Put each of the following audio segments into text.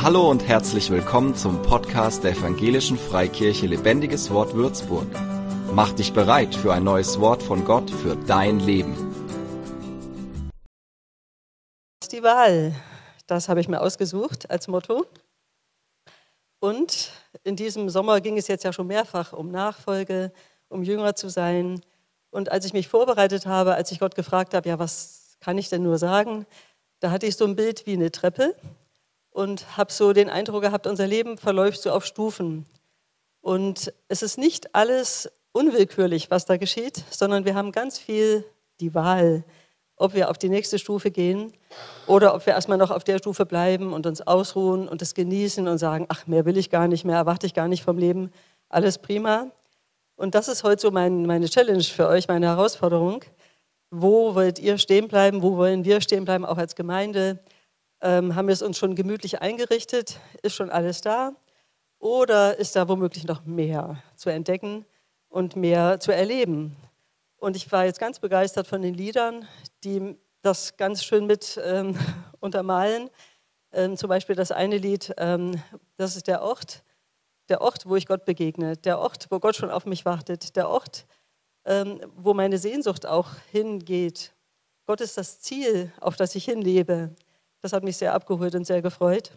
Hallo und herzlich willkommen zum Podcast der Evangelischen Freikirche Lebendiges Wort Würzburg. Mach dich bereit für ein neues Wort von Gott für dein Leben. Die Wahl, das habe ich mir ausgesucht als Motto. Und in diesem Sommer ging es jetzt ja schon mehrfach um Nachfolge, um Jünger zu sein. Und als ich mich vorbereitet habe, als ich Gott gefragt habe, ja, was kann ich denn nur sagen, da hatte ich so ein Bild wie eine Treppe und habe so den Eindruck gehabt, unser Leben verläuft so auf Stufen. Und es ist nicht alles unwillkürlich, was da geschieht, sondern wir haben ganz viel die Wahl, ob wir auf die nächste Stufe gehen oder ob wir erstmal noch auf der Stufe bleiben und uns ausruhen und es genießen und sagen, ach, mehr will ich gar nicht, mehr erwarte ich gar nicht vom Leben. Alles prima. Und das ist heute so mein, meine Challenge für euch, meine Herausforderung. Wo wollt ihr stehen bleiben? Wo wollen wir stehen bleiben, auch als Gemeinde? Ähm, haben wir es uns schon gemütlich eingerichtet? Ist schon alles da? Oder ist da womöglich noch mehr zu entdecken und mehr zu erleben? Und ich war jetzt ganz begeistert von den Liedern, die das ganz schön mit ähm, untermalen. Ähm, zum Beispiel das eine Lied, ähm, das ist der Ort, der Ort, wo ich Gott begegne, der Ort, wo Gott schon auf mich wartet, der Ort, ähm, wo meine Sehnsucht auch hingeht. Gott ist das Ziel, auf das ich hinlebe. Das hat mich sehr abgeholt und sehr gefreut.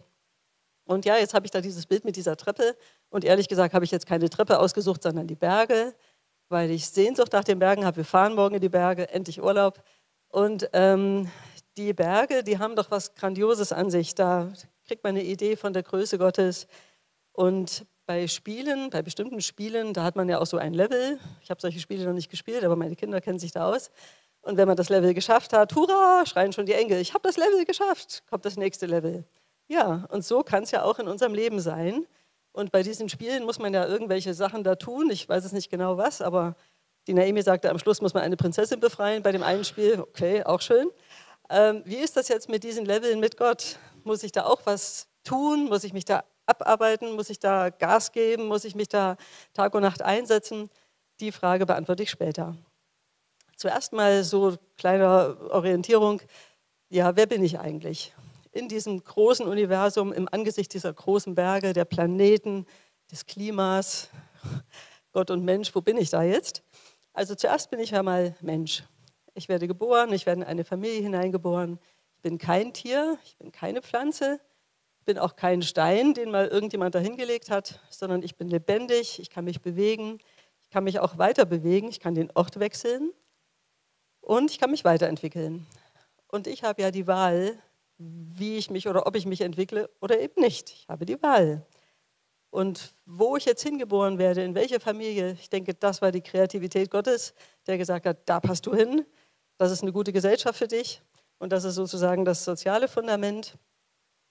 Und ja, jetzt habe ich da dieses Bild mit dieser Treppe. Und ehrlich gesagt habe ich jetzt keine Treppe ausgesucht, sondern die Berge, weil ich Sehnsucht nach den Bergen habe. Wir fahren morgen in die Berge, endlich Urlaub. Und ähm, die Berge, die haben doch was Grandioses an sich. Da kriegt man eine Idee von der Größe Gottes. Und bei Spielen, bei bestimmten Spielen, da hat man ja auch so ein Level. Ich habe solche Spiele noch nicht gespielt, aber meine Kinder kennen sich da aus. Und wenn man das Level geschafft hat, hurra, schreien schon die Engel, ich habe das Level geschafft, kommt das nächste Level. Ja, und so kann es ja auch in unserem Leben sein. Und bei diesen Spielen muss man ja irgendwelche Sachen da tun. Ich weiß es nicht genau was, aber die Naomi sagte, am Schluss muss man eine Prinzessin befreien bei dem einen Spiel. Okay, auch schön. Ähm, wie ist das jetzt mit diesen Leveln mit Gott? Muss ich da auch was tun? Muss ich mich da abarbeiten? Muss ich da Gas geben? Muss ich mich da Tag und Nacht einsetzen? Die Frage beantworte ich später. Zuerst mal so kleine Orientierung. Ja, wer bin ich eigentlich? In diesem großen Universum, im Angesicht dieser großen Berge, der Planeten, des Klimas, Gott und Mensch, wo bin ich da jetzt? Also zuerst bin ich ja mal Mensch. Ich werde geboren, ich werde in eine Familie hineingeboren. Ich bin kein Tier, ich bin keine Pflanze, ich bin auch kein Stein, den mal irgendjemand dahingelegt hat, sondern ich bin lebendig, ich kann mich bewegen, ich kann mich auch weiter bewegen, ich kann den Ort wechseln. Und ich kann mich weiterentwickeln. Und ich habe ja die Wahl, wie ich mich oder ob ich mich entwickle oder eben nicht. Ich habe die Wahl. Und wo ich jetzt hingeboren werde, in welche Familie, ich denke, das war die Kreativität Gottes, der gesagt hat, da passt du hin, das ist eine gute Gesellschaft für dich und das ist sozusagen das soziale Fundament.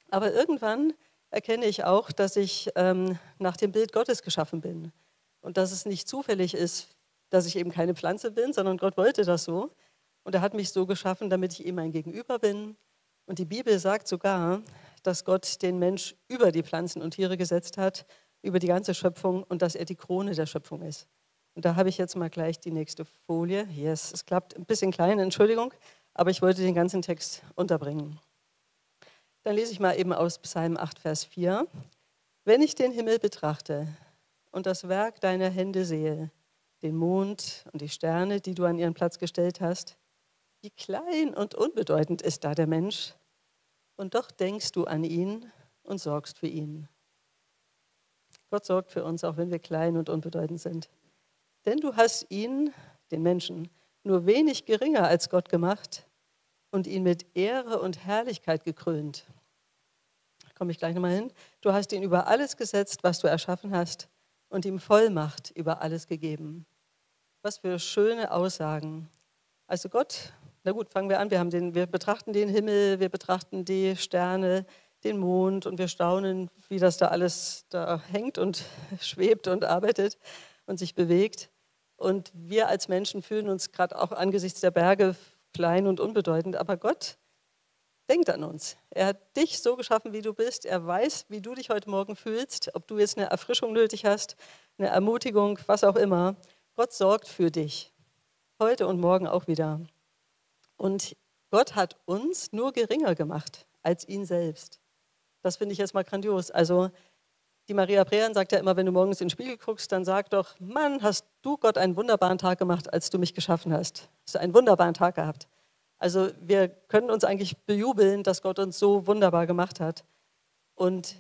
Aber irgendwann erkenne ich auch, dass ich ähm, nach dem Bild Gottes geschaffen bin und dass es nicht zufällig ist, dass ich eben keine Pflanze bin, sondern Gott wollte das so. Und er hat mich so geschaffen, damit ich ihm ein Gegenüber bin. Und die Bibel sagt sogar, dass Gott den Mensch über die Pflanzen und Tiere gesetzt hat, über die ganze Schöpfung und dass er die Krone der Schöpfung ist. Und da habe ich jetzt mal gleich die nächste Folie. Yes, es klappt ein bisschen klein, Entschuldigung, aber ich wollte den ganzen Text unterbringen. Dann lese ich mal eben aus Psalm 8, Vers 4. Wenn ich den Himmel betrachte und das Werk deiner Hände sehe, den Mond und die Sterne, die du an ihren Platz gestellt hast. Wie klein und unbedeutend ist da der Mensch. Und doch denkst du an ihn und sorgst für ihn. Gott sorgt für uns, auch wenn wir klein und unbedeutend sind. Denn du hast ihn, den Menschen, nur wenig geringer als Gott gemacht und ihn mit Ehre und Herrlichkeit gekrönt. Komme ich gleich nochmal hin. Du hast ihn über alles gesetzt, was du erschaffen hast, und ihm Vollmacht über alles gegeben. Was für schöne Aussagen. Also Gott, na gut, fangen wir an. Wir, haben den, wir betrachten den Himmel, wir betrachten die Sterne, den Mond und wir staunen, wie das da alles da hängt und schwebt und arbeitet und sich bewegt. Und wir als Menschen fühlen uns gerade auch angesichts der Berge klein und unbedeutend. Aber Gott denkt an uns. Er hat dich so geschaffen, wie du bist. Er weiß, wie du dich heute Morgen fühlst, ob du jetzt eine Erfrischung nötig hast, eine Ermutigung, was auch immer. Gott sorgt für dich. Heute und morgen auch wieder. Und Gott hat uns nur geringer gemacht als ihn selbst. Das finde ich jetzt mal grandios. Also die Maria Brehan sagt ja immer, wenn du morgens in den Spiegel guckst, dann sag doch, Mann, hast du Gott einen wunderbaren Tag gemacht, als du mich geschaffen hast. Hast du einen wunderbaren Tag gehabt. Also wir können uns eigentlich bejubeln, dass Gott uns so wunderbar gemacht hat. Und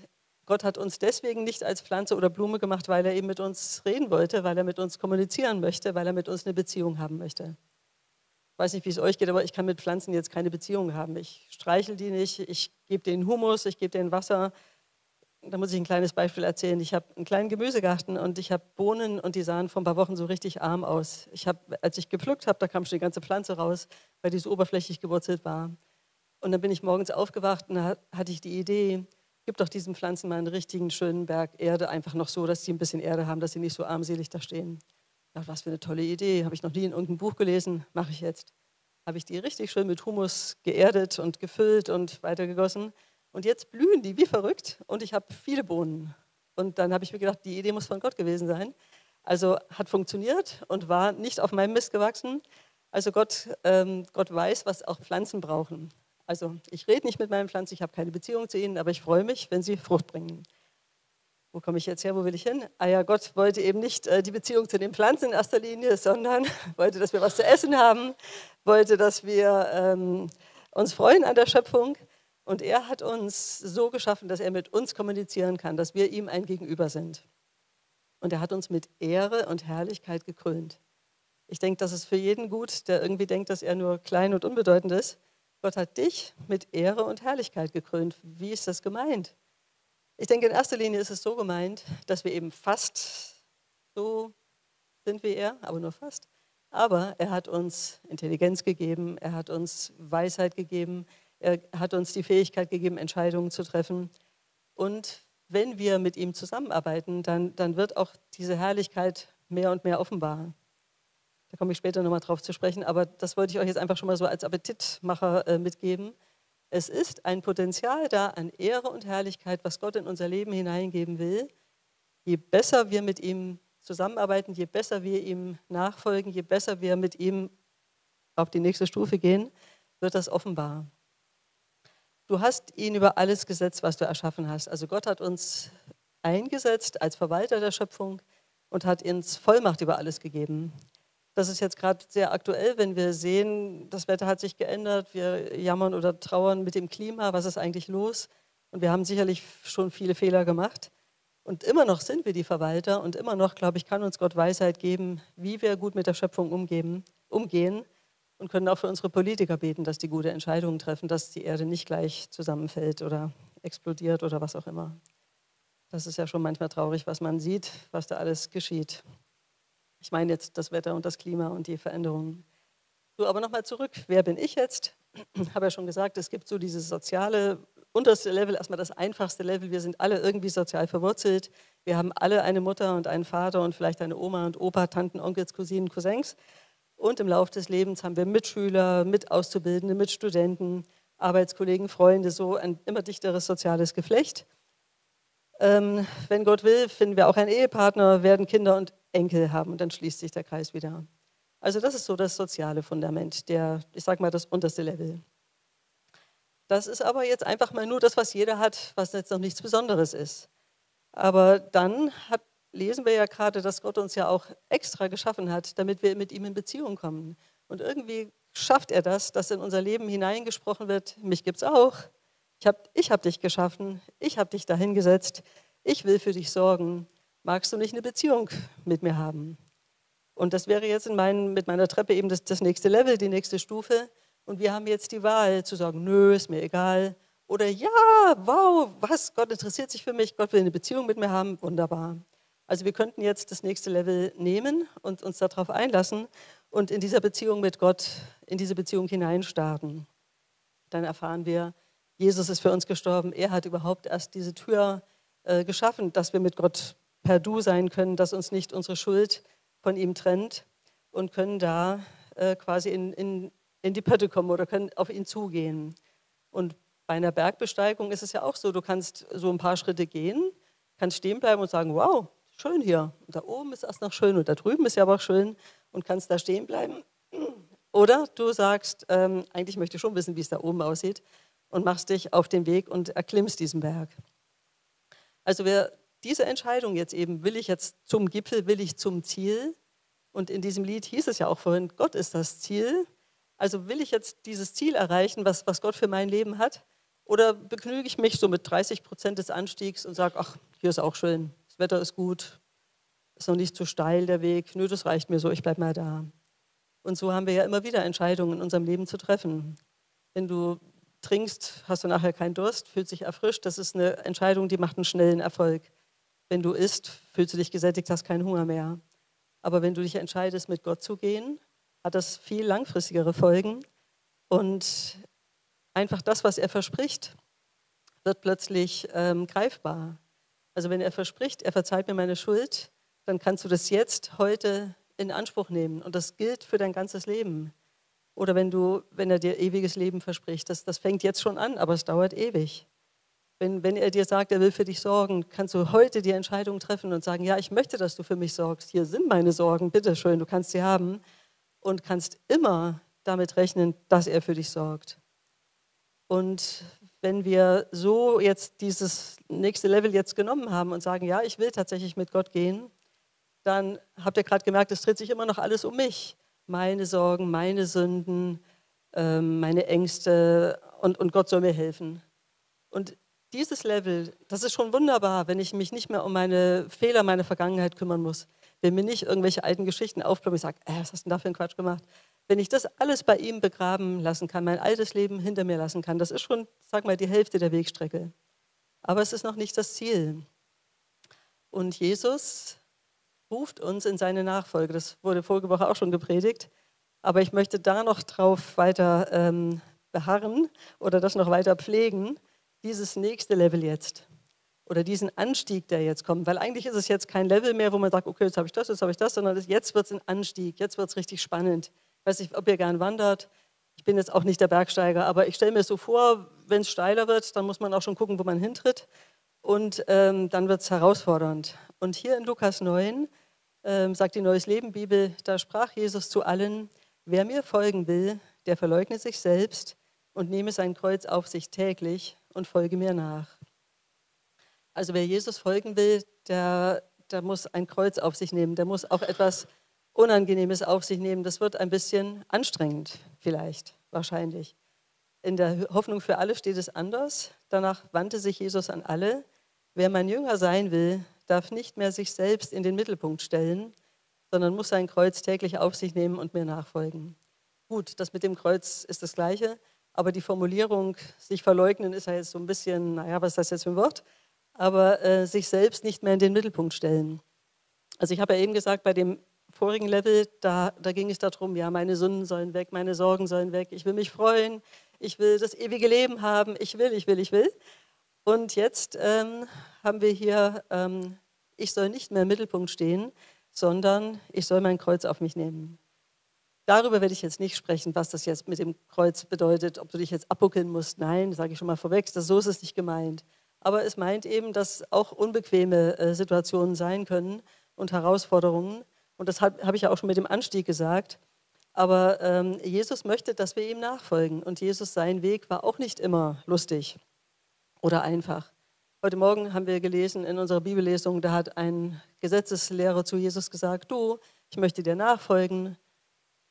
Gott hat uns deswegen nicht als Pflanze oder Blume gemacht, weil er eben mit uns reden wollte, weil er mit uns kommunizieren möchte, weil er mit uns eine Beziehung haben möchte. Ich weiß nicht, wie es euch geht, aber ich kann mit Pflanzen jetzt keine Beziehung haben. Ich streichel die nicht, ich gebe denen Humus, ich gebe denen Wasser, da muss ich ein kleines Beispiel erzählen. Ich habe einen kleinen Gemüsegarten und ich habe Bohnen und die sahen vor ein paar Wochen so richtig arm aus. Ich hab, als ich gepflückt habe, da kam schon die ganze Pflanze raus, weil die so oberflächlich gewurzelt war. Und dann bin ich morgens aufgewacht und da hatte ich die Idee, gib doch diesen Pflanzen mal einen richtigen schönen Berg Erde, einfach noch so, dass sie ein bisschen Erde haben, dass sie nicht so armselig da stehen. Ja, was für eine tolle Idee, habe ich noch nie in irgendeinem Buch gelesen, mache ich jetzt. Habe ich die richtig schön mit Humus geerdet und gefüllt und weitergegossen. Und jetzt blühen die wie verrückt und ich habe viele Bohnen. Und dann habe ich mir gedacht, die Idee muss von Gott gewesen sein. Also hat funktioniert und war nicht auf meinem Mist gewachsen. Also Gott, ähm, Gott weiß, was auch Pflanzen brauchen. Also ich rede nicht mit meinen Pflanzen, ich habe keine Beziehung zu ihnen, aber ich freue mich, wenn sie Frucht bringen. Wo komme ich jetzt her, wo will ich hin? Ah ja, Gott wollte eben nicht äh, die Beziehung zu den Pflanzen in erster Linie, sondern wollte, dass wir was zu essen haben, wollte, dass wir ähm, uns freuen an der Schöpfung. Und er hat uns so geschaffen, dass er mit uns kommunizieren kann, dass wir ihm ein Gegenüber sind. Und er hat uns mit Ehre und Herrlichkeit gekrönt. Ich denke, das ist für jeden gut, der irgendwie denkt, dass er nur klein und unbedeutend ist. Gott hat dich mit Ehre und Herrlichkeit gekrönt. Wie ist das gemeint? Ich denke, in erster Linie ist es so gemeint, dass wir eben fast so sind wie er, aber nur fast. Aber er hat uns Intelligenz gegeben, er hat uns Weisheit gegeben, er hat uns die Fähigkeit gegeben, Entscheidungen zu treffen. Und wenn wir mit ihm zusammenarbeiten, dann, dann wird auch diese Herrlichkeit mehr und mehr offenbar. Da komme ich später nochmal drauf zu sprechen, aber das wollte ich euch jetzt einfach schon mal so als Appetitmacher äh, mitgeben. Es ist ein Potenzial da an Ehre und Herrlichkeit, was Gott in unser Leben hineingeben will. Je besser wir mit ihm zusammenarbeiten, je besser wir ihm nachfolgen, je besser wir mit ihm auf die nächste Stufe gehen, wird das offenbar. Du hast ihn über alles gesetzt, was du erschaffen hast. Also Gott hat uns eingesetzt als Verwalter der Schöpfung und hat uns Vollmacht über alles gegeben. Das ist jetzt gerade sehr aktuell, wenn wir sehen, das Wetter hat sich geändert, wir jammern oder trauern mit dem Klima, was ist eigentlich los? Und wir haben sicherlich schon viele Fehler gemacht. Und immer noch sind wir die Verwalter und immer noch, glaube ich, kann uns Gott Weisheit geben, wie wir gut mit der Schöpfung umgeben, umgehen und können auch für unsere Politiker beten, dass die gute Entscheidungen treffen, dass die Erde nicht gleich zusammenfällt oder explodiert oder was auch immer. Das ist ja schon manchmal traurig, was man sieht, was da alles geschieht. Ich meine jetzt das Wetter und das Klima und die Veränderungen. So, aber nochmal zurück. Wer bin ich jetzt? Ich habe ja schon gesagt, es gibt so dieses soziale unterste Level, erstmal das einfachste Level. Wir sind alle irgendwie sozial verwurzelt. Wir haben alle eine Mutter und einen Vater und vielleicht eine Oma und Opa, Tanten, Onkels, Cousinen, Cousins. Und im Laufe des Lebens haben wir Mitschüler, Mitauszubildende, Mitstudenten, Arbeitskollegen, Freunde, so ein immer dichteres soziales Geflecht. Ähm, wenn Gott will, finden wir auch einen Ehepartner, werden Kinder und Enkel haben und dann schließt sich der Kreis wieder. Also das ist so das soziale Fundament, der, ich sage mal, das unterste Level. Das ist aber jetzt einfach mal nur das, was jeder hat, was jetzt noch nichts Besonderes ist. Aber dann hat lesen wir ja gerade, dass Gott uns ja auch extra geschaffen hat, damit wir mit ihm in Beziehung kommen. Und irgendwie schafft er das, dass in unser Leben hineingesprochen wird, mich gibt es auch. Ich habe ich hab dich geschaffen, ich habe dich dahingesetzt, ich will für dich sorgen. Magst du nicht eine Beziehung mit mir haben? Und das wäre jetzt in mein, mit meiner Treppe eben das, das nächste Level, die nächste Stufe. Und wir haben jetzt die Wahl zu sagen, nö, ist mir egal. Oder ja, wow, was, Gott interessiert sich für mich, Gott will eine Beziehung mit mir haben, wunderbar. Also wir könnten jetzt das nächste Level nehmen und uns darauf einlassen und in dieser Beziehung mit Gott, in diese Beziehung hineinstarten. Dann erfahren wir, Jesus ist für uns gestorben. Er hat überhaupt erst diese Tür äh, geschaffen, dass wir mit Gott per Du sein können, dass uns nicht unsere Schuld von ihm trennt und können da äh, quasi in, in, in die Pötte kommen oder können auf ihn zugehen. Und bei einer Bergbesteigung ist es ja auch so, du kannst so ein paar Schritte gehen, kannst stehen bleiben und sagen, wow, schön hier. Und da oben ist erst noch schön und da drüben ist ja auch schön und kannst da stehen bleiben. Oder du sagst, ähm, eigentlich möchte ich schon wissen, wie es da oben aussieht und machst dich auf den Weg und erklimmst diesen Berg. Also wer diese Entscheidung jetzt eben, will ich jetzt zum Gipfel, will ich zum Ziel? Und in diesem Lied hieß es ja auch vorhin, Gott ist das Ziel. Also will ich jetzt dieses Ziel erreichen, was, was Gott für mein Leben hat? Oder begnüge ich mich so mit 30 Prozent des Anstiegs und sage, ach, hier ist auch schön, das Wetter ist gut, ist noch nicht zu steil der Weg, nö, das reicht mir so, ich bleibe mal da. Und so haben wir ja immer wieder Entscheidungen in unserem Leben zu treffen. Wenn du trinkst, hast du nachher keinen Durst, fühlst dich erfrischt. Das ist eine Entscheidung, die macht einen schnellen Erfolg. Wenn du isst, fühlst du dich gesättigt, hast keinen Hunger mehr. Aber wenn du dich entscheidest, mit Gott zu gehen, hat das viel langfristigere Folgen. Und einfach das, was er verspricht, wird plötzlich ähm, greifbar. Also wenn er verspricht, er verzeiht mir meine Schuld, dann kannst du das jetzt, heute in Anspruch nehmen. Und das gilt für dein ganzes Leben. Oder wenn, du, wenn er dir ewiges Leben verspricht, das, das fängt jetzt schon an, aber es dauert ewig. Wenn, wenn er dir sagt, er will für dich sorgen, kannst du heute die Entscheidung treffen und sagen, ja, ich möchte, dass du für mich sorgst. Hier sind meine Sorgen, bitteschön, du kannst sie haben. Und kannst immer damit rechnen, dass er für dich sorgt. Und wenn wir so jetzt dieses nächste Level jetzt genommen haben und sagen, ja, ich will tatsächlich mit Gott gehen, dann habt ihr gerade gemerkt, es dreht sich immer noch alles um mich meine Sorgen, meine Sünden, ähm, meine Ängste und, und Gott soll mir helfen. Und dieses Level, das ist schon wunderbar, wenn ich mich nicht mehr um meine Fehler, meine Vergangenheit kümmern muss. Wenn mir nicht irgendwelche alten Geschichten aufbleiben, ich sage, äh, was hast du denn da für einen Quatsch gemacht? Wenn ich das alles bei ihm begraben lassen kann, mein altes Leben hinter mir lassen kann, das ist schon, sag mal, die Hälfte der Wegstrecke. Aber es ist noch nicht das Ziel. Und Jesus ruft uns in seine Nachfolge. Das wurde vorige Woche auch schon gepredigt. Aber ich möchte da noch drauf weiter ähm, beharren oder das noch weiter pflegen, dieses nächste Level jetzt oder diesen Anstieg, der jetzt kommt. Weil eigentlich ist es jetzt kein Level mehr, wo man sagt, okay, jetzt habe ich das, jetzt habe ich das, sondern jetzt wird es ein Anstieg, jetzt wird es richtig spannend. Weiß nicht, ob ihr gern wandert. Ich bin jetzt auch nicht der Bergsteiger, aber ich stelle mir so vor, wenn es steiler wird, dann muss man auch schon gucken, wo man hintritt. Und ähm, dann wird es herausfordernd. Und hier in Lukas 9 ähm, sagt die Neues Leben Bibel, da sprach Jesus zu allen, wer mir folgen will, der verleugne sich selbst und nehme sein Kreuz auf sich täglich und folge mir nach. Also wer Jesus folgen will, der, der muss ein Kreuz auf sich nehmen, der muss auch etwas Unangenehmes auf sich nehmen. Das wird ein bisschen anstrengend, vielleicht, wahrscheinlich. In der Hoffnung für alle steht es anders. Danach wandte sich Jesus an alle. Wer mein Jünger sein will, darf nicht mehr sich selbst in den Mittelpunkt stellen, sondern muss sein Kreuz täglich auf sich nehmen und mir nachfolgen. Gut, das mit dem Kreuz ist das Gleiche, aber die Formulierung, sich verleugnen, ist ja jetzt so ein bisschen, naja, was ist das jetzt für ein Wort? Aber äh, sich selbst nicht mehr in den Mittelpunkt stellen. Also ich habe ja eben gesagt, bei dem vorigen Level, da, da ging es darum, ja, meine Sünden sollen weg, meine Sorgen sollen weg, ich will mich freuen, ich will das ewige Leben haben, ich will, ich will, ich will. Und jetzt ähm, haben wir hier, ähm, ich soll nicht mehr im Mittelpunkt stehen, sondern ich soll mein Kreuz auf mich nehmen. Darüber werde ich jetzt nicht sprechen, was das jetzt mit dem Kreuz bedeutet, ob du dich jetzt abbuckeln musst. Nein, sage ich schon mal vorweg, das, so ist es nicht gemeint. Aber es meint eben, dass auch unbequeme äh, Situationen sein können und Herausforderungen. Und das habe hab ich ja auch schon mit dem Anstieg gesagt. Aber ähm, Jesus möchte, dass wir ihm nachfolgen. Und Jesus, sein Weg war auch nicht immer lustig oder einfach. Heute Morgen haben wir gelesen in unserer Bibellesung, da hat ein Gesetzeslehrer zu Jesus gesagt, du, ich möchte dir nachfolgen.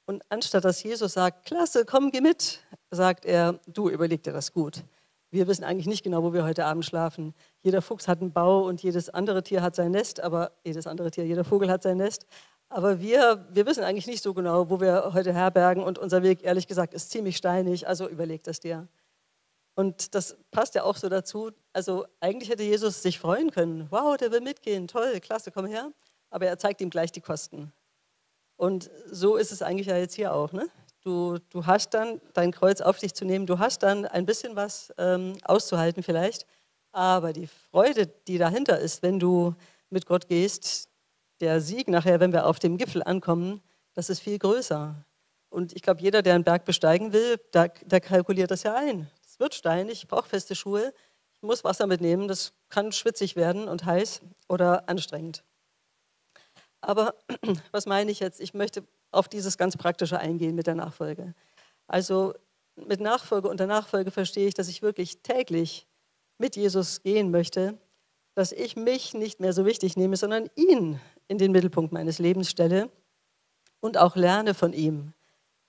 Und anstatt dass Jesus sagt, klasse, komm, geh mit, sagt er, du, überleg dir das gut. Wir wissen eigentlich nicht genau, wo wir heute Abend schlafen. Jeder Fuchs hat einen Bau und jedes andere Tier hat sein Nest, aber jedes andere Tier, jeder Vogel hat sein Nest. Aber wir, wir wissen eigentlich nicht so genau, wo wir heute herbergen und unser Weg, ehrlich gesagt, ist ziemlich steinig, also überleg das dir. Und das passt ja auch so dazu. Also eigentlich hätte Jesus sich freuen können. Wow, der will mitgehen, toll, klasse, komm her. Aber er zeigt ihm gleich die Kosten. Und so ist es eigentlich ja jetzt hier auch. Ne? Du, du hast dann dein Kreuz auf dich zu nehmen, du hast dann ein bisschen was ähm, auszuhalten vielleicht. Aber die Freude, die dahinter ist, wenn du mit Gott gehst, der Sieg nachher, wenn wir auf dem Gipfel ankommen, das ist viel größer. Und ich glaube, jeder, der einen Berg besteigen will, der, der kalkuliert das ja ein wird steinig, ich brauche feste Schuhe, ich muss Wasser mitnehmen, das kann schwitzig werden und heiß oder anstrengend. Aber was meine ich jetzt? Ich möchte auf dieses ganz Praktische eingehen mit der Nachfolge. Also mit Nachfolge unter Nachfolge verstehe ich, dass ich wirklich täglich mit Jesus gehen möchte, dass ich mich nicht mehr so wichtig nehme, sondern ihn in den Mittelpunkt meines Lebens stelle und auch lerne von ihm.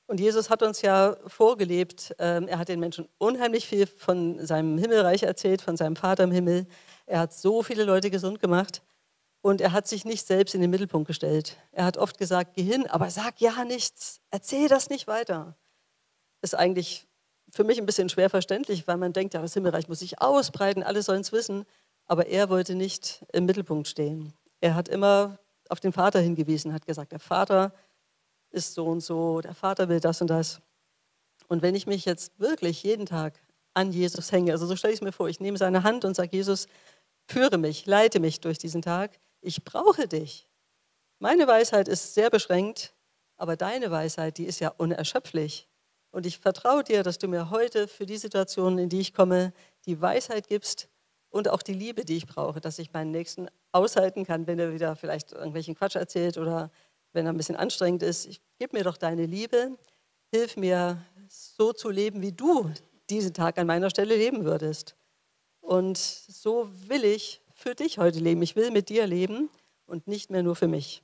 Und Jesus hat uns ja vorgelebt, ähm, er hat den Menschen unheimlich viel von seinem Himmelreich erzählt, von seinem Vater im Himmel. Er hat so viele Leute gesund gemacht und er hat sich nicht selbst in den Mittelpunkt gestellt. Er hat oft gesagt, geh hin, aber sag ja nichts, erzähl das nicht weiter. Ist eigentlich für mich ein bisschen schwer verständlich, weil man denkt, ja, das Himmelreich muss sich ausbreiten, alle sollen es wissen. Aber er wollte nicht im Mittelpunkt stehen. Er hat immer auf den Vater hingewiesen, hat gesagt, der Vater ist so und so, der Vater will das und das. Und wenn ich mich jetzt wirklich jeden Tag an Jesus hänge, also so stelle ich es mir vor, ich nehme seine Hand und sage, Jesus, führe mich, leite mich durch diesen Tag, ich brauche dich. Meine Weisheit ist sehr beschränkt, aber deine Weisheit, die ist ja unerschöpflich. Und ich vertraue dir, dass du mir heute für die Situation, in die ich komme, die Weisheit gibst und auch die Liebe, die ich brauche, dass ich meinen Nächsten aushalten kann, wenn er wieder vielleicht irgendwelchen Quatsch erzählt oder wenn er ein bisschen anstrengend ist. Ich, gib mir doch deine Liebe, hilf mir so zu leben, wie du diesen Tag an meiner Stelle leben würdest. Und so will ich für dich heute leben. Ich will mit dir leben und nicht mehr nur für mich.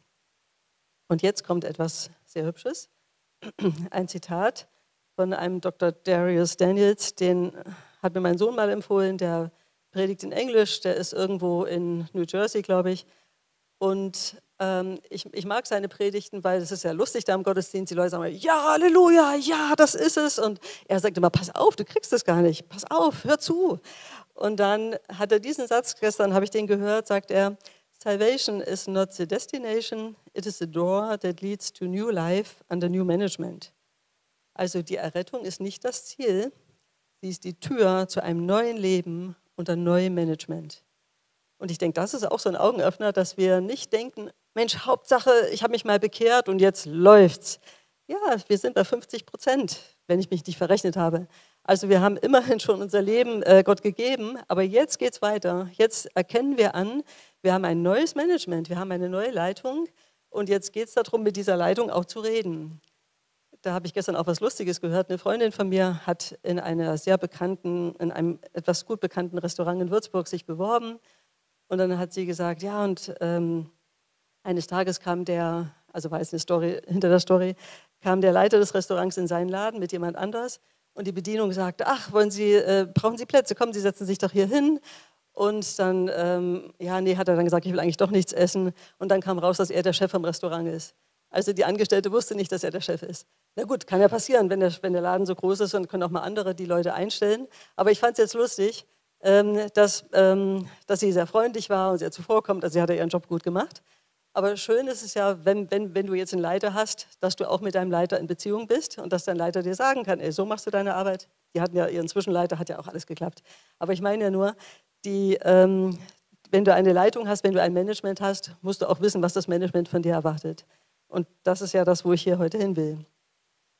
Und jetzt kommt etwas sehr Hübsches. Ein Zitat von einem Dr. Darius Daniels, den hat mir mein Sohn mal empfohlen, der predigt in Englisch, der ist irgendwo in New Jersey, glaube ich. Und ähm, ich, ich, mag seine Predigten, weil es ist ja lustig da im Gottesdienst. Die Leute sagen, ja, Halleluja, ja, das ist es. Und er sagt immer, pass auf, du kriegst es gar nicht. Pass auf, hör zu. Und dann hat er diesen Satz, gestern habe ich den gehört, sagt er, Salvation is not the destination, it is the door that leads to new life under new management. Also die Errettung ist nicht das Ziel, sie ist die Tür zu einem neuen Leben unter neuem Management. Und ich denke, das ist auch so ein Augenöffner, dass wir nicht denken, Mensch, Hauptsache, ich habe mich mal bekehrt und jetzt läuft's. Ja, wir sind bei 50 Prozent, wenn ich mich nicht verrechnet habe. Also wir haben immerhin schon unser Leben äh, Gott gegeben, aber jetzt geht es weiter. Jetzt erkennen wir an, wir haben ein neues Management, wir haben eine neue Leitung und jetzt geht es darum, mit dieser Leitung auch zu reden da habe ich gestern auch was Lustiges gehört. Eine Freundin von mir hat in einer sehr bekannten, in einem etwas gut bekannten Restaurant in Würzburg sich beworben. Und dann hat sie gesagt, ja, und ähm, eines Tages kam der, also war es eine Story hinter der Story, kam der Leiter des Restaurants in seinen Laden mit jemand anders und die Bedienung sagte, ach, wollen Sie, äh, brauchen Sie Plätze? Kommen Sie, setzen sich doch hier hin. Und dann, ähm, ja, nee, hat er dann gesagt, ich will eigentlich doch nichts essen. Und dann kam raus, dass er der Chef vom Restaurant ist. Also die Angestellte wusste nicht, dass er der Chef ist. Na gut, kann ja passieren, wenn der, wenn der Laden so groß ist und können auch mal andere die Leute einstellen. Aber ich fand es jetzt lustig, ähm, dass, ähm, dass sie sehr freundlich war und sehr zuvorkommt. Also sie hat ihren Job gut gemacht. Aber schön ist es ja, wenn, wenn, wenn du jetzt einen Leiter hast, dass du auch mit deinem Leiter in Beziehung bist und dass dein Leiter dir sagen kann, ey, so machst du deine Arbeit. Die hatten ja ihren Zwischenleiter, hat ja auch alles geklappt. Aber ich meine ja nur, die, ähm, wenn du eine Leitung hast, wenn du ein Management hast, musst du auch wissen, was das Management von dir erwartet. Und das ist ja das, wo ich hier heute hin will.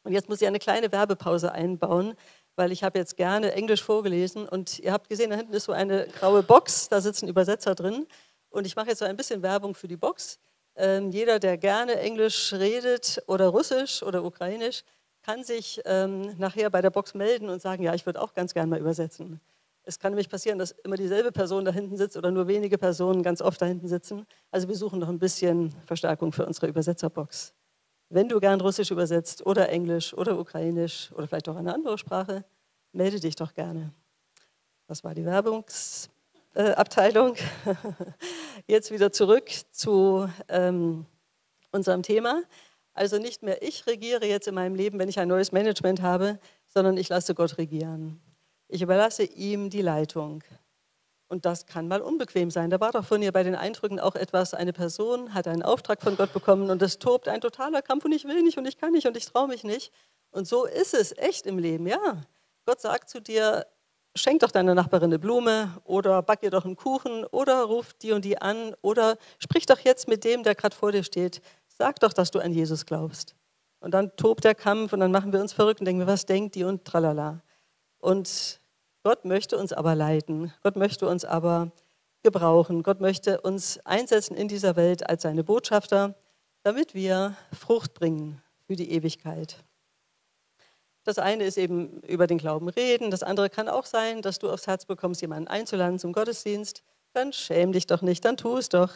Und jetzt muss ich eine kleine Werbepause einbauen, weil ich habe jetzt gerne Englisch vorgelesen und ihr habt gesehen, da hinten ist so eine graue Box, da sitzen Übersetzer drin. Und ich mache jetzt so ein bisschen Werbung für die Box. Ähm, jeder, der gerne Englisch redet oder Russisch oder Ukrainisch, kann sich ähm, nachher bei der Box melden und sagen, ja, ich würde auch ganz gerne mal übersetzen. Es kann nämlich passieren, dass immer dieselbe Person da hinten sitzt oder nur wenige Personen ganz oft da hinten sitzen. Also wir suchen noch ein bisschen Verstärkung für unsere Übersetzerbox. Wenn du gern Russisch übersetzt oder Englisch oder Ukrainisch oder vielleicht auch eine andere Sprache, melde dich doch gerne. Das war die Werbungsabteilung. Jetzt wieder zurück zu ähm, unserem Thema. Also nicht mehr ich regiere jetzt in meinem Leben, wenn ich ein neues Management habe, sondern ich lasse Gott regieren. Ich überlasse ihm die Leitung. Und das kann mal unbequem sein. Da war doch von ihr bei den Eindrücken auch etwas, eine Person hat einen Auftrag von Gott bekommen und es tobt ein totaler Kampf und ich will nicht und ich kann nicht und ich traue mich nicht. Und so ist es echt im Leben, ja. Gott sagt zu dir, schenk doch deiner Nachbarin eine Blume oder back ihr doch einen Kuchen oder ruf die und die an oder sprich doch jetzt mit dem, der gerade vor dir steht. Sag doch, dass du an Jesus glaubst. Und dann tobt der Kampf und dann machen wir uns verrückt und denken, was denkt die und tralala. Und Gott möchte uns aber leiten. Gott möchte uns aber gebrauchen. Gott möchte uns einsetzen in dieser Welt als seine Botschafter, damit wir Frucht bringen für die Ewigkeit. Das eine ist eben über den Glauben reden, das andere kann auch sein, dass du aufs Herz bekommst, jemanden einzuladen zum Gottesdienst. Dann schäm dich doch nicht, dann tu es doch.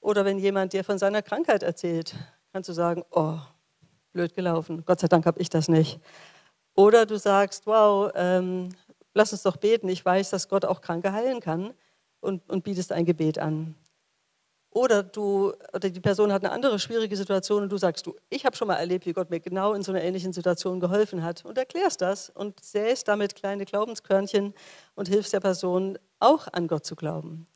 Oder wenn jemand dir von seiner Krankheit erzählt, kannst du sagen, oh, blöd gelaufen, Gott sei Dank habe ich das nicht. Oder du sagst, wow, ähm, lass uns doch beten, ich weiß, dass Gott auch Kranke heilen kann und, und bietest ein Gebet an. Oder du, oder die Person hat eine andere schwierige Situation und du sagst, du, ich habe schon mal erlebt, wie Gott mir genau in so einer ähnlichen Situation geholfen hat und erklärst das und säst damit kleine Glaubenskörnchen und hilfst der Person auch an Gott zu glauben.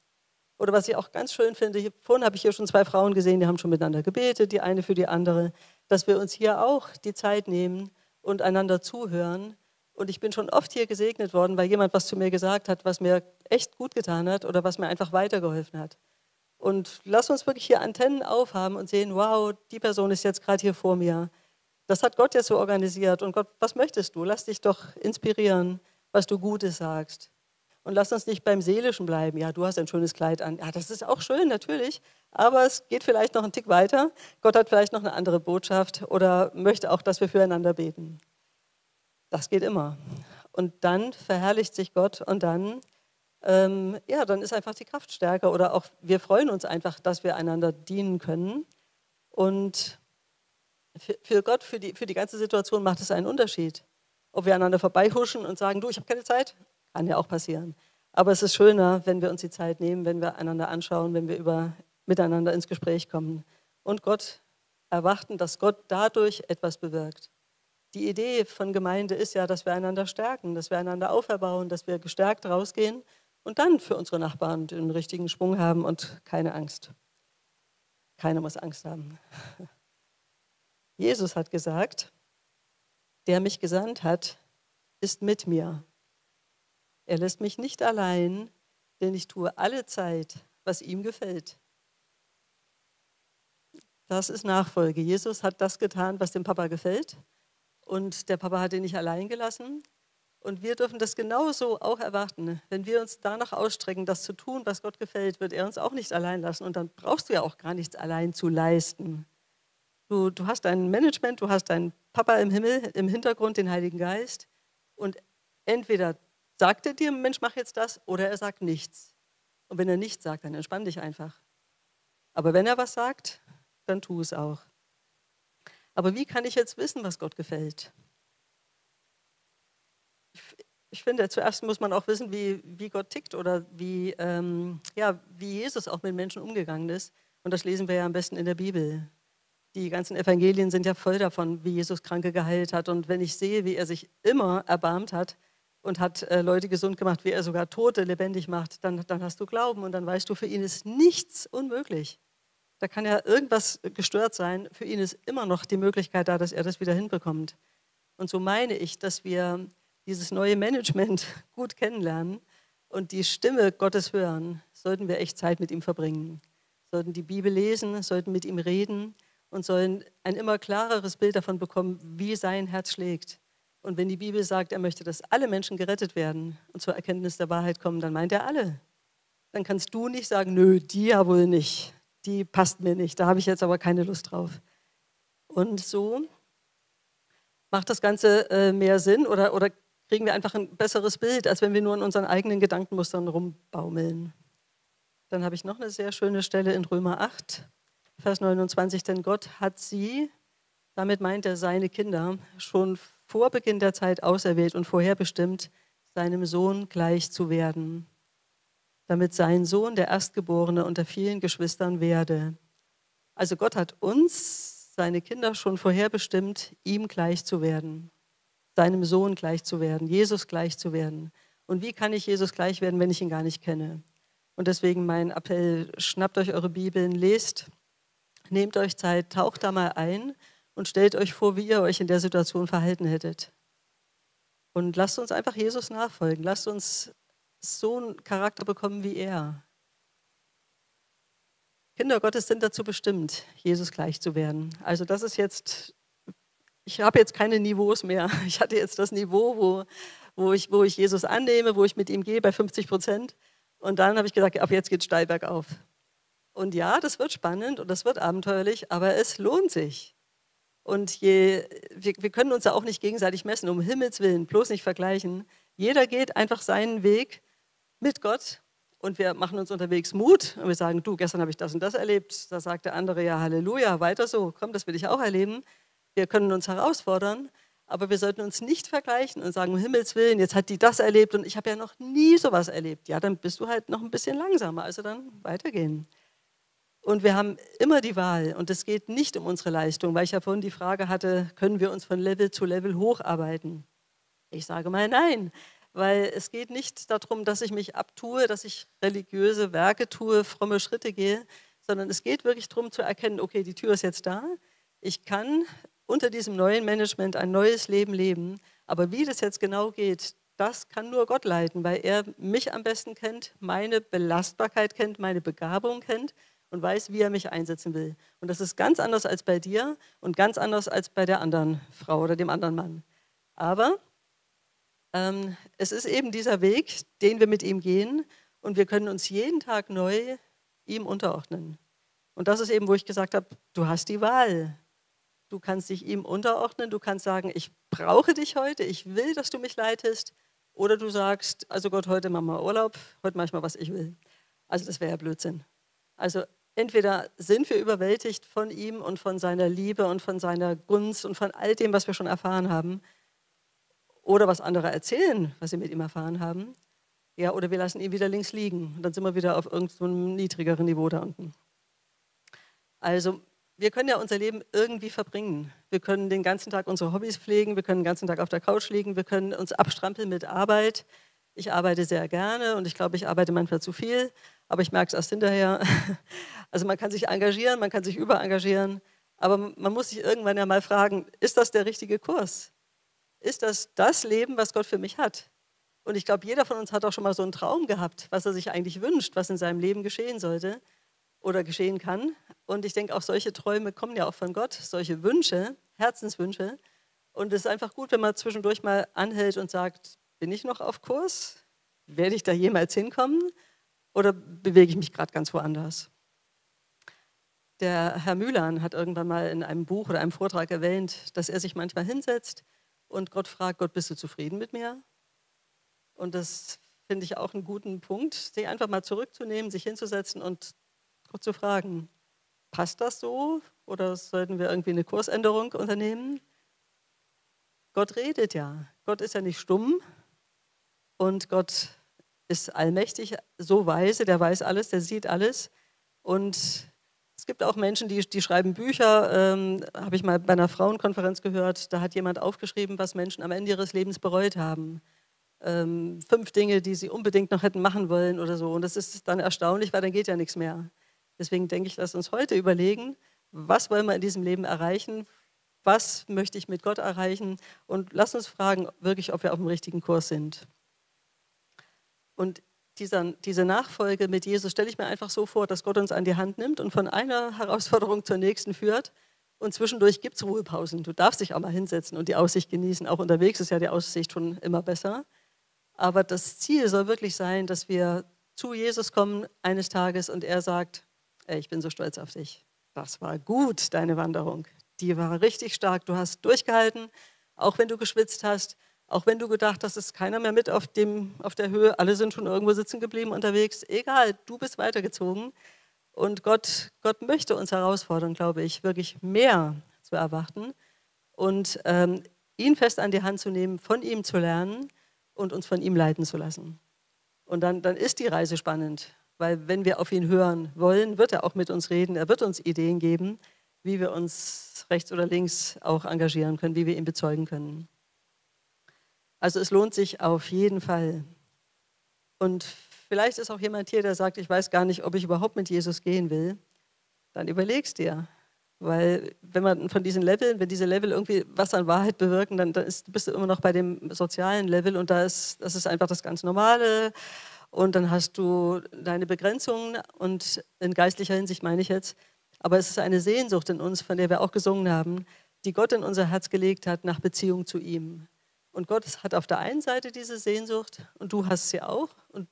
Oder was ich auch ganz schön finde, vorhin habe ich hier schon zwei Frauen gesehen, die haben schon miteinander gebetet, die eine für die andere, dass wir uns hier auch die Zeit nehmen und einander zuhören. Und ich bin schon oft hier gesegnet worden, weil jemand was zu mir gesagt hat, was mir echt gut getan hat oder was mir einfach weitergeholfen hat. Und lass uns wirklich hier Antennen aufhaben und sehen, wow, die Person ist jetzt gerade hier vor mir. Das hat Gott jetzt so organisiert. Und Gott, was möchtest du? Lass dich doch inspirieren, was du Gutes sagst. Und lass uns nicht beim Seelischen bleiben. Ja, du hast ein schönes Kleid an. Ja, das ist auch schön, natürlich. Aber es geht vielleicht noch einen Tick weiter. Gott hat vielleicht noch eine andere Botschaft oder möchte auch, dass wir füreinander beten. Das geht immer. Und dann verherrlicht sich Gott und dann ähm, ja, dann ist einfach die Kraft stärker oder auch wir freuen uns einfach, dass wir einander dienen können. Und für, für Gott, für die, für die ganze Situation macht es einen Unterschied. Ob wir einander vorbeihuschen und sagen, du, ich habe keine Zeit, kann ja auch passieren. Aber es ist schöner, wenn wir uns die Zeit nehmen, wenn wir einander anschauen, wenn wir über, miteinander ins Gespräch kommen. Und Gott erwarten, dass Gott dadurch etwas bewirkt. Die Idee von Gemeinde ist ja, dass wir einander stärken, dass wir einander auferbauen, dass wir gestärkt rausgehen und dann für unsere Nachbarn den richtigen Schwung haben und keine Angst. Keiner muss Angst haben. Jesus hat gesagt, der mich gesandt hat, ist mit mir. Er lässt mich nicht allein, denn ich tue alle Zeit, was ihm gefällt. Das ist Nachfolge. Jesus hat das getan, was dem Papa gefällt. Und der Papa hat ihn nicht allein gelassen, und wir dürfen das genauso auch erwarten. Wenn wir uns danach ausstrecken, das zu tun, was Gott gefällt, wird er uns auch nicht allein lassen. Und dann brauchst du ja auch gar nichts allein zu leisten. Du, du hast dein Management, du hast deinen Papa im Himmel, im Hintergrund den Heiligen Geist. Und entweder sagt er dir, Mensch, mach jetzt das, oder er sagt nichts. Und wenn er nichts sagt, dann entspann dich einfach. Aber wenn er was sagt, dann tu es auch. Aber wie kann ich jetzt wissen, was Gott gefällt? ich finde, zuerst muss man auch wissen, wie, wie Gott tickt oder wie, ähm, ja, wie Jesus auch mit Menschen umgegangen ist. Und das lesen wir ja am besten in der Bibel. Die ganzen Evangelien sind ja voll davon, wie Jesus Kranke geheilt hat. Und wenn ich sehe, wie er sich immer erbarmt hat und hat äh, Leute gesund gemacht, wie er sogar Tote lebendig macht, dann, dann hast du Glauben und dann weißt du, für ihn ist nichts unmöglich. Da kann ja irgendwas gestört sein. Für ihn ist immer noch die Möglichkeit da, dass er das wieder hinbekommt. Und so meine ich, dass wir dieses neue Management gut kennenlernen und die Stimme Gottes hören, sollten wir echt Zeit mit ihm verbringen. Sollten die Bibel lesen, sollten mit ihm reden und sollen ein immer klareres Bild davon bekommen, wie sein Herz schlägt. Und wenn die Bibel sagt, er möchte, dass alle Menschen gerettet werden und zur Erkenntnis der Wahrheit kommen, dann meint er alle. Dann kannst du nicht sagen, nö, die ja wohl nicht, die passt mir nicht, da habe ich jetzt aber keine Lust drauf. Und so macht das Ganze äh, mehr Sinn oder, oder kriegen wir einfach ein besseres Bild, als wenn wir nur in unseren eigenen Gedankenmustern rumbaumeln. Dann habe ich noch eine sehr schöne Stelle in Römer 8, Vers 29, denn Gott hat sie, damit meint er seine Kinder, schon vor Beginn der Zeit auserwählt und vorherbestimmt, seinem Sohn gleich zu werden, damit sein Sohn der Erstgeborene unter vielen Geschwistern werde. Also Gott hat uns, seine Kinder, schon vorherbestimmt, ihm gleich zu werden seinem Sohn gleich zu werden, Jesus gleich zu werden. Und wie kann ich Jesus gleich werden, wenn ich ihn gar nicht kenne? Und deswegen mein Appell, schnappt euch eure Bibeln, lest, nehmt euch Zeit, taucht da mal ein und stellt euch vor, wie ihr euch in der Situation verhalten hättet. Und lasst uns einfach Jesus nachfolgen. Lasst uns so einen Charakter bekommen wie er. Kinder Gottes sind dazu bestimmt, Jesus gleich zu werden. Also das ist jetzt ich habe jetzt keine Niveaus mehr. Ich hatte jetzt das Niveau, wo, wo, ich, wo ich Jesus annehme, wo ich mit ihm gehe bei 50 Prozent. Und dann habe ich gesagt, ab jetzt geht steil bergauf. Und ja, das wird spannend und das wird abenteuerlich, aber es lohnt sich. Und je, wir, wir können uns ja auch nicht gegenseitig messen, um Himmels Willen, bloß nicht vergleichen. Jeder geht einfach seinen Weg mit Gott und wir machen uns unterwegs Mut und wir sagen, du, gestern habe ich das und das erlebt. Da sagt der andere, ja, Halleluja, weiter so, komm, das will ich auch erleben. Wir können uns herausfordern, aber wir sollten uns nicht vergleichen und sagen, um Himmels Willen, jetzt hat die das erlebt und ich habe ja noch nie sowas erlebt. Ja, dann bist du halt noch ein bisschen langsamer, also dann weitergehen. Und wir haben immer die Wahl. Und es geht nicht um unsere Leistung, weil ich ja vorhin die Frage hatte, können wir uns von Level zu Level hocharbeiten? Ich sage mal nein, weil es geht nicht darum, dass ich mich abtue, dass ich religiöse Werke tue, fromme Schritte gehe, sondern es geht wirklich darum zu erkennen, okay, die Tür ist jetzt da, ich kann unter diesem neuen Management ein neues Leben leben, aber wie das jetzt genau geht, das kann nur Gott leiten, weil er mich am besten kennt, meine Belastbarkeit kennt, meine Begabung kennt und weiß, wie er mich einsetzen will. Und das ist ganz anders als bei dir und ganz anders als bei der anderen Frau oder dem anderen Mann. Aber ähm, es ist eben dieser Weg, den wir mit ihm gehen und wir können uns jeden Tag neu ihm unterordnen. Und das ist eben, wo ich gesagt habe, du hast die Wahl. Du kannst dich ihm unterordnen, du kannst sagen, ich brauche dich heute, ich will, dass du mich leitest. Oder du sagst, also Gott, heute machen wir Urlaub, heute mache ich mal, was ich will. Also das wäre ja Blödsinn. Also entweder sind wir überwältigt von ihm und von seiner Liebe und von seiner Gunst und von all dem, was wir schon erfahren haben, oder was andere erzählen, was sie mit ihm erfahren haben, ja, oder wir lassen ihn wieder links liegen und dann sind wir wieder auf irgendeinem niedrigeren Niveau da unten. Also wir können ja unser Leben irgendwie verbringen. Wir können den ganzen Tag unsere Hobbys pflegen, wir können den ganzen Tag auf der Couch liegen, wir können uns abstrampeln mit Arbeit. Ich arbeite sehr gerne und ich glaube, ich arbeite manchmal zu viel, aber ich merke es erst hinterher. Also man kann sich engagieren, man kann sich überengagieren, aber man muss sich irgendwann ja mal fragen, ist das der richtige Kurs? Ist das das Leben, was Gott für mich hat? Und ich glaube, jeder von uns hat auch schon mal so einen Traum gehabt, was er sich eigentlich wünscht, was in seinem Leben geschehen sollte oder geschehen kann. Und ich denke, auch solche Träume kommen ja auch von Gott, solche Wünsche, Herzenswünsche. Und es ist einfach gut, wenn man zwischendurch mal anhält und sagt, bin ich noch auf Kurs? Werde ich da jemals hinkommen? Oder bewege ich mich gerade ganz woanders? Der Herr Mühlern hat irgendwann mal in einem Buch oder einem Vortrag erwähnt, dass er sich manchmal hinsetzt und Gott fragt, Gott, bist du zufrieden mit mir? Und das finde ich auch einen guten Punkt, sich einfach mal zurückzunehmen, sich hinzusetzen und Gott zu fragen, passt das so oder sollten wir irgendwie eine Kursänderung unternehmen? Gott redet ja. Gott ist ja nicht stumm und Gott ist allmächtig, so weise, der weiß alles, der sieht alles. Und es gibt auch Menschen, die, die schreiben Bücher, ähm, habe ich mal bei einer Frauenkonferenz gehört, da hat jemand aufgeschrieben, was Menschen am Ende ihres Lebens bereut haben. Ähm, fünf Dinge, die sie unbedingt noch hätten machen wollen oder so. Und das ist dann erstaunlich, weil dann geht ja nichts mehr. Deswegen denke ich, lass uns heute überlegen, was wollen wir in diesem Leben erreichen, was möchte ich mit Gott erreichen und lass uns fragen, wirklich, ob wir auf dem richtigen Kurs sind. Und dieser, diese Nachfolge mit Jesus stelle ich mir einfach so vor, dass Gott uns an die Hand nimmt und von einer Herausforderung zur nächsten führt. Und zwischendurch gibt es Ruhepausen. Du darfst dich auch mal hinsetzen und die Aussicht genießen. Auch unterwegs ist ja die Aussicht schon immer besser. Aber das Ziel soll wirklich sein, dass wir zu Jesus kommen eines Tages und er sagt, ich bin so stolz auf dich. Das war gut, deine Wanderung. Die war richtig stark. Du hast durchgehalten, auch wenn du geschwitzt hast, auch wenn du gedacht hast, es ist keiner mehr mit auf, dem, auf der Höhe, alle sind schon irgendwo sitzen geblieben unterwegs. Egal, du bist weitergezogen. Und Gott, Gott möchte uns herausfordern, glaube ich, wirklich mehr zu erwarten und ähm, ihn fest an die Hand zu nehmen, von ihm zu lernen und uns von ihm leiten zu lassen. Und dann, dann ist die Reise spannend. Weil wenn wir auf ihn hören wollen, wird er auch mit uns reden. Er wird uns Ideen geben, wie wir uns rechts oder links auch engagieren können, wie wir ihn bezeugen können. Also es lohnt sich auf jeden Fall. Und vielleicht ist auch jemand hier, der sagt, ich weiß gar nicht, ob ich überhaupt mit Jesus gehen will. Dann überlegst dir. Weil wenn man von diesen Leveln, wenn diese Level irgendwie was an Wahrheit bewirken, dann, dann ist, bist du immer noch bei dem sozialen Level und da ist, das ist einfach das ganz Normale und dann hast du deine Begrenzungen und in geistlicher Hinsicht meine ich jetzt, aber es ist eine Sehnsucht in uns, von der wir auch gesungen haben, die Gott in unser Herz gelegt hat nach Beziehung zu ihm. Und Gott hat auf der einen Seite diese Sehnsucht und du hast sie auch und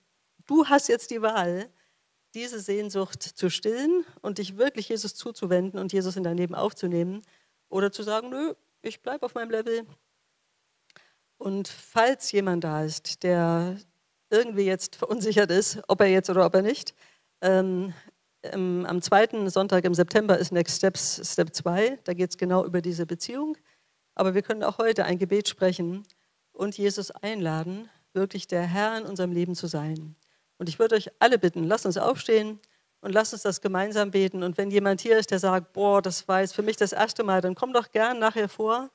du hast jetzt die Wahl, diese Sehnsucht zu stillen und dich wirklich Jesus zuzuwenden und Jesus in dein Leben aufzunehmen oder zu sagen, nö, ich bleibe auf meinem Level. Und falls jemand da ist, der irgendwie jetzt verunsichert ist, ob er jetzt oder ob er nicht, ähm, ähm, am zweiten Sonntag im September ist Next Steps Step 2. Da geht es genau über diese Beziehung. Aber wir können auch heute ein Gebet sprechen und Jesus einladen, wirklich der Herr in unserem Leben zu sein. Und ich würde euch alle bitten, lasst uns aufstehen und lasst uns das gemeinsam beten. Und wenn jemand hier ist, der sagt, boah, das war jetzt für mich das erste Mal, dann komm doch gern nachher vor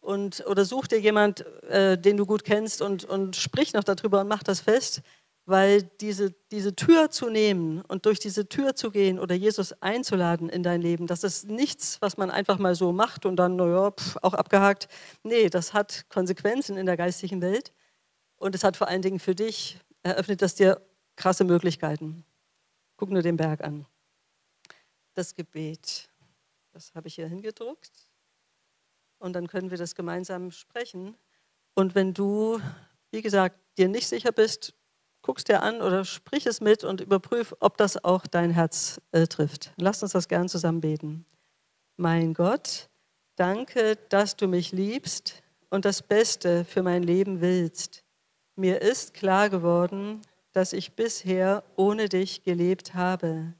und, oder such dir jemand, äh, den du gut kennst und, und sprich noch darüber und mach das fest, weil diese, diese Tür zu nehmen und durch diese Tür zu gehen oder Jesus einzuladen in dein Leben, das ist nichts, was man einfach mal so macht und dann, naja, auch abgehakt. Nee, das hat Konsequenzen in der geistigen Welt und es hat vor allen Dingen für dich, eröffnet das dir krasse Möglichkeiten. Guck nur den Berg an. Das Gebet, das habe ich hier hingedruckt. Und dann können wir das gemeinsam sprechen. Und wenn du, wie gesagt, dir nicht sicher bist, guckst dir an oder sprich es mit und überprüf, ob das auch dein Herz äh, trifft. Lass uns das gern zusammen beten. Mein Gott, danke, dass du mich liebst und das Beste für mein Leben willst. Mir ist klar geworden, dass ich bisher ohne dich gelebt habe.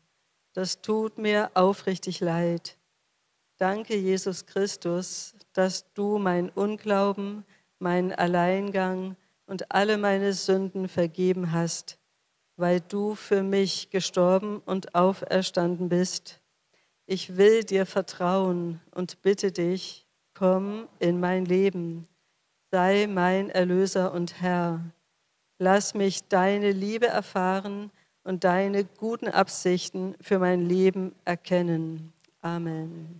Das tut mir aufrichtig leid. Danke, Jesus Christus, dass du mein Unglauben, meinen Alleingang und alle meine Sünden vergeben hast, weil du für mich gestorben und auferstanden bist. Ich will dir vertrauen und bitte dich, komm in mein Leben, sei mein Erlöser und Herr. Lass mich deine Liebe erfahren und deine guten Absichten für mein Leben erkennen. Amen.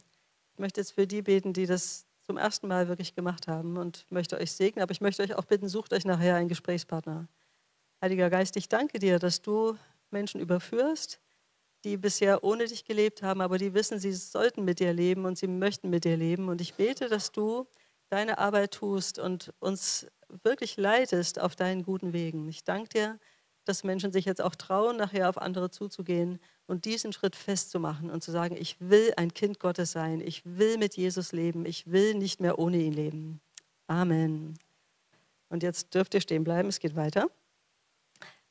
Ich möchte jetzt für die beten, die das zum ersten Mal wirklich gemacht haben und möchte euch segnen, aber ich möchte euch auch bitten, sucht euch nachher einen Gesprächspartner. Heiliger Geist, ich danke dir, dass du Menschen überführst, die bisher ohne dich gelebt haben, aber die wissen, sie sollten mit dir leben und sie möchten mit dir leben. Und ich bete, dass du deine Arbeit tust und uns wirklich leitest auf deinen guten Wegen. Ich danke dir, dass Menschen sich jetzt auch trauen, nachher auf andere zuzugehen und diesen Schritt festzumachen und zu sagen, ich will ein Kind Gottes sein, ich will mit Jesus leben, ich will nicht mehr ohne ihn leben. Amen. Und jetzt dürft ihr stehen bleiben, es geht weiter.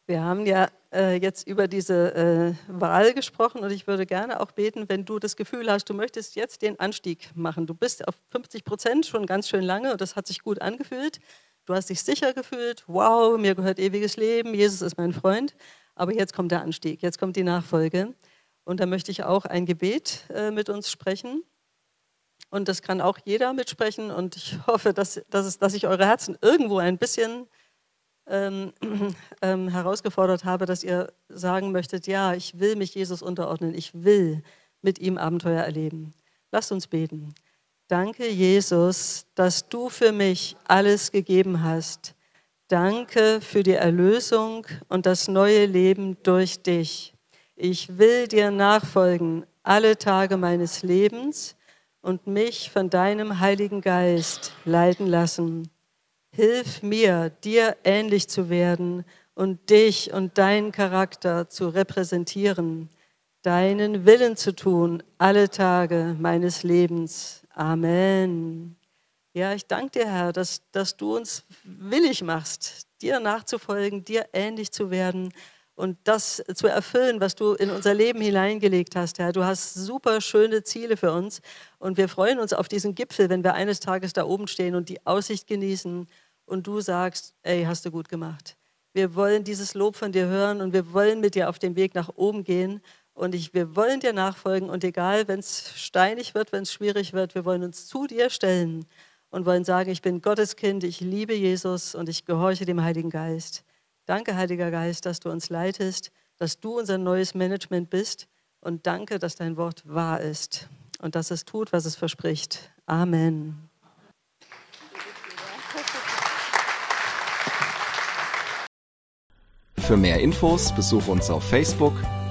Wir haben ja äh, jetzt über diese äh, Wahl gesprochen und ich würde gerne auch beten, wenn du das Gefühl hast, du möchtest jetzt den Anstieg machen. Du bist auf 50 Prozent schon ganz schön lange und das hat sich gut angefühlt. Du hast dich sicher gefühlt, wow, mir gehört ewiges Leben, Jesus ist mein Freund. Aber jetzt kommt der Anstieg, jetzt kommt die Nachfolge. Und da möchte ich auch ein Gebet äh, mit uns sprechen. Und das kann auch jeder mitsprechen. Und ich hoffe, dass, dass, es, dass ich eure Herzen irgendwo ein bisschen ähm, ähm, herausgefordert habe, dass ihr sagen möchtet, ja, ich will mich Jesus unterordnen, ich will mit ihm Abenteuer erleben. Lasst uns beten. Danke, Jesus, dass du für mich alles gegeben hast. Danke für die Erlösung und das neue Leben durch dich. Ich will dir nachfolgen alle Tage meines Lebens und mich von deinem Heiligen Geist leiten lassen. Hilf mir, dir ähnlich zu werden und dich und deinen Charakter zu repräsentieren, deinen Willen zu tun alle Tage meines Lebens. Amen. Ja, ich danke dir, Herr, dass, dass du uns willig machst, dir nachzufolgen, dir ähnlich zu werden und das zu erfüllen, was du in unser Leben hineingelegt hast, Herr. Du hast super schöne Ziele für uns und wir freuen uns auf diesen Gipfel, wenn wir eines Tages da oben stehen und die Aussicht genießen und du sagst, ey, hast du gut gemacht. Wir wollen dieses Lob von dir hören und wir wollen mit dir auf dem Weg nach oben gehen und ich, wir wollen dir nachfolgen und egal, wenn es steinig wird, wenn es schwierig wird, wir wollen uns zu dir stellen und wollen sagen, ich bin Gottes Kind, ich liebe Jesus und ich gehorche dem Heiligen Geist. Danke, Heiliger Geist, dass du uns leitest, dass du unser neues Management bist und danke, dass dein Wort wahr ist und dass es tut, was es verspricht. Amen. Für mehr Infos besuche uns auf Facebook